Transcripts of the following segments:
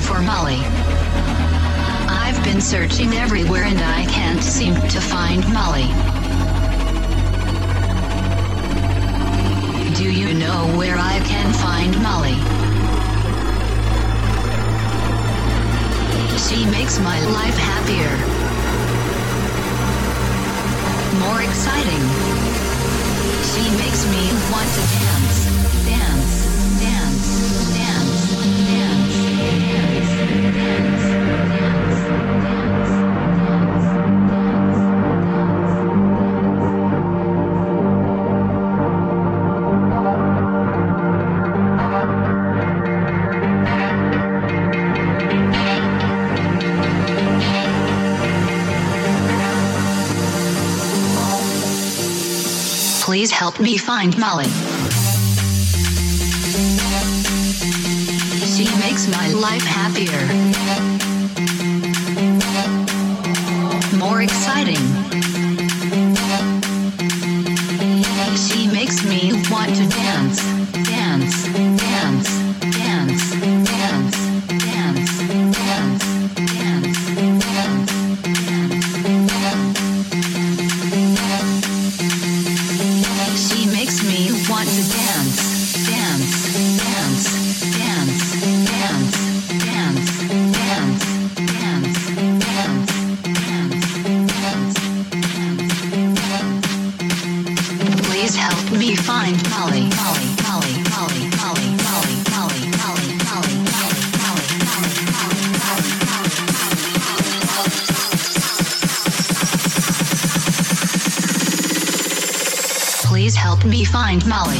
for Molly. I've been searching everywhere and I can't seem to find Molly. Do you know where I can find Molly? She makes my life happier. More exciting. She makes me want to dance. Help me find Molly. She makes my life happier.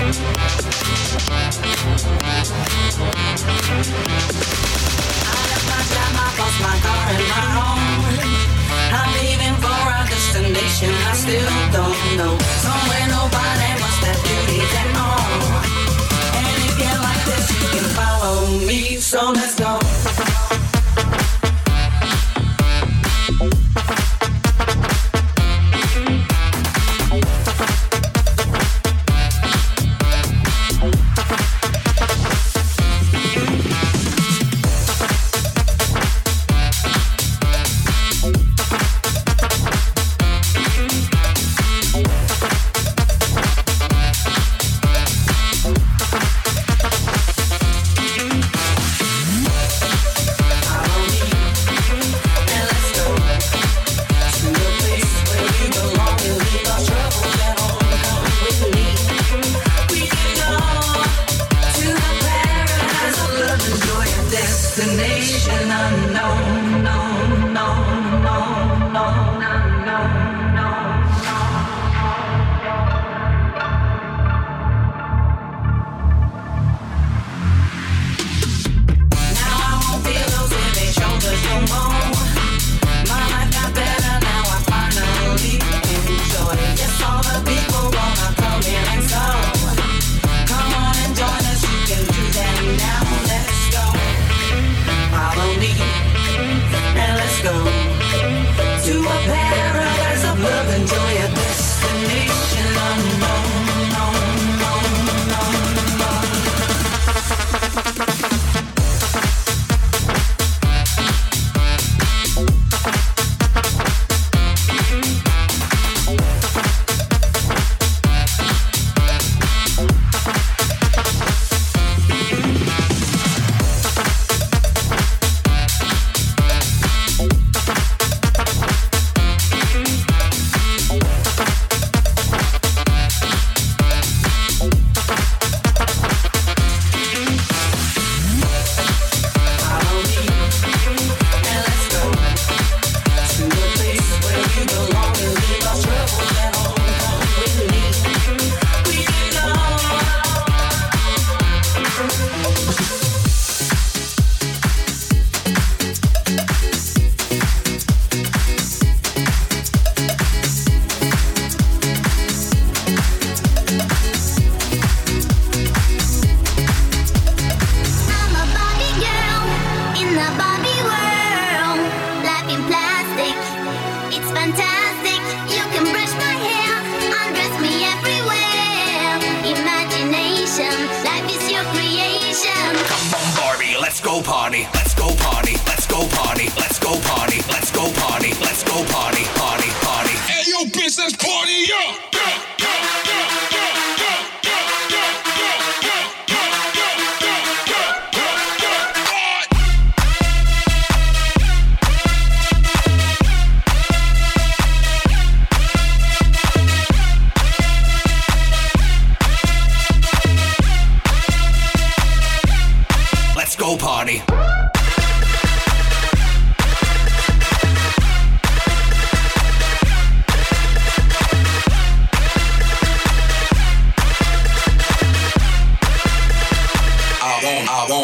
Thank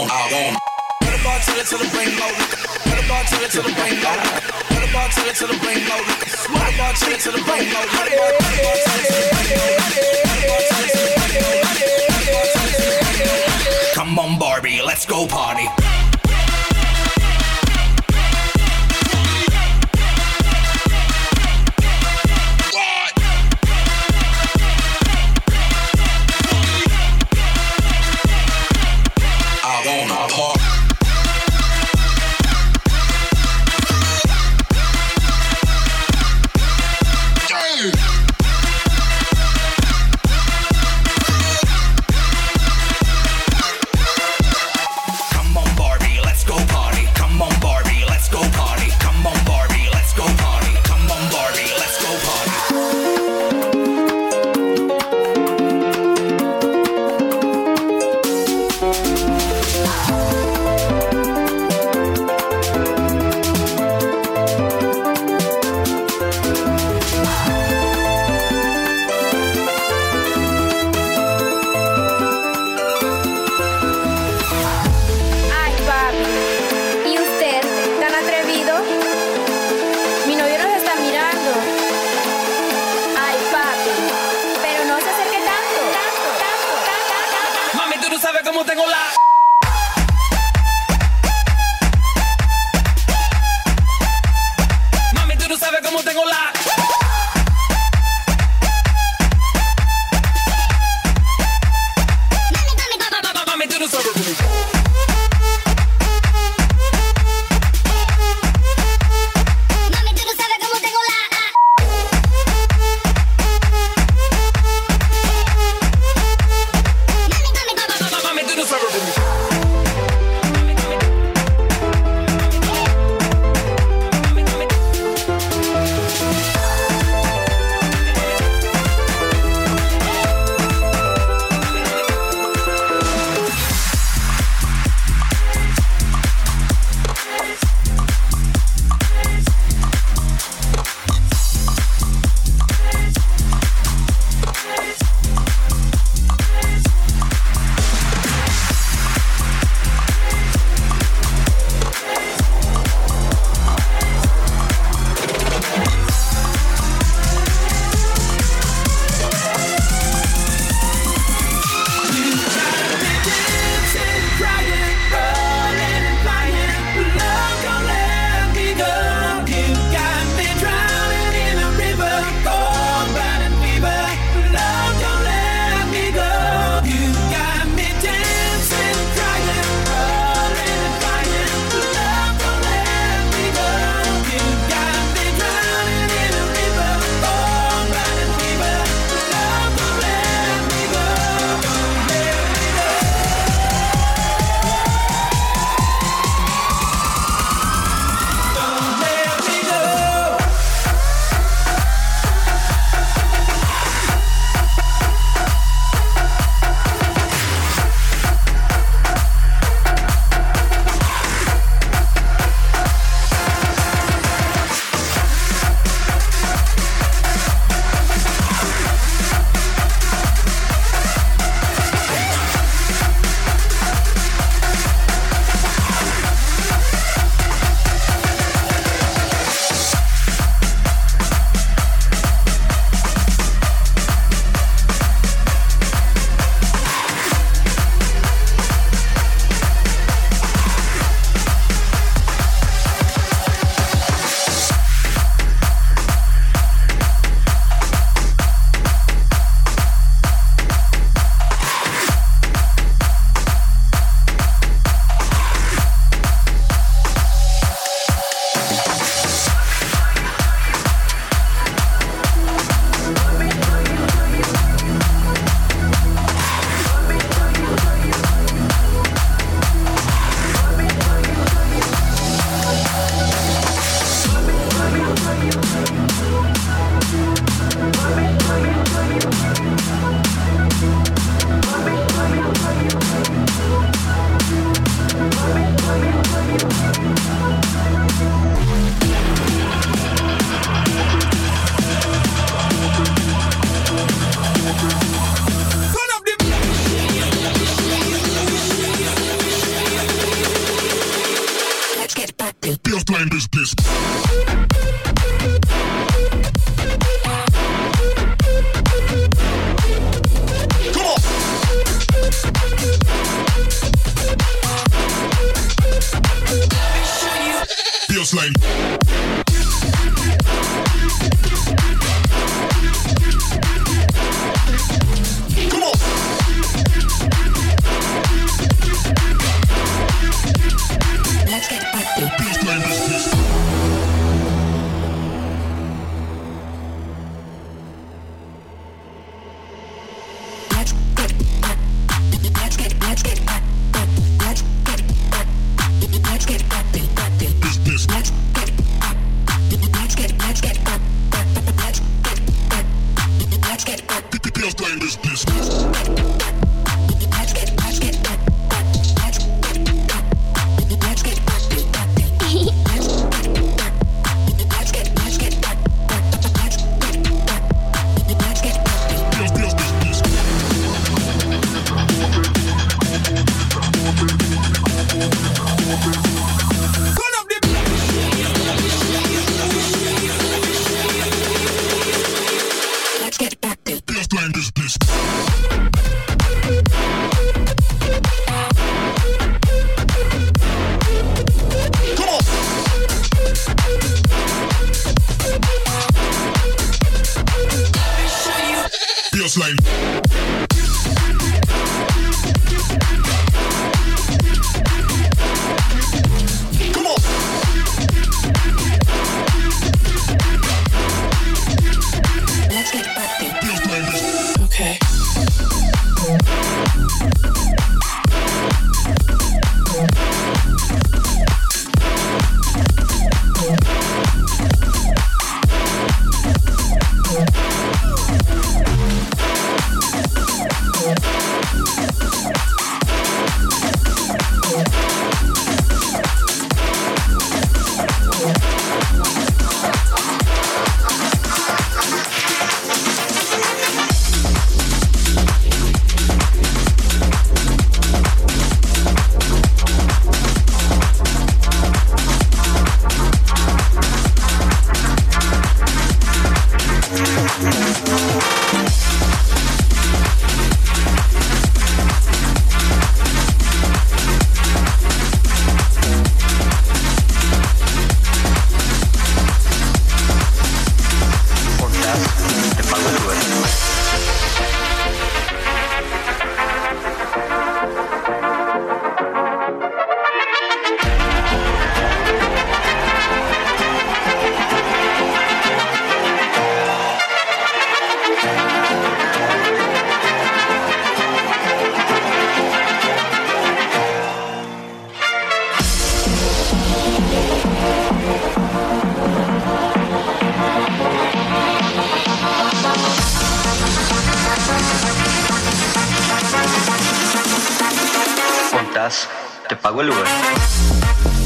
out. Put a bar till it the brain load. Put a bar till it the brain load. Put a bar till it the brain load. Put a bar till it the brain load. Put a bar till it the brain load. Come on, Barbie, let's go party. Tengo la. This te pago el Uber.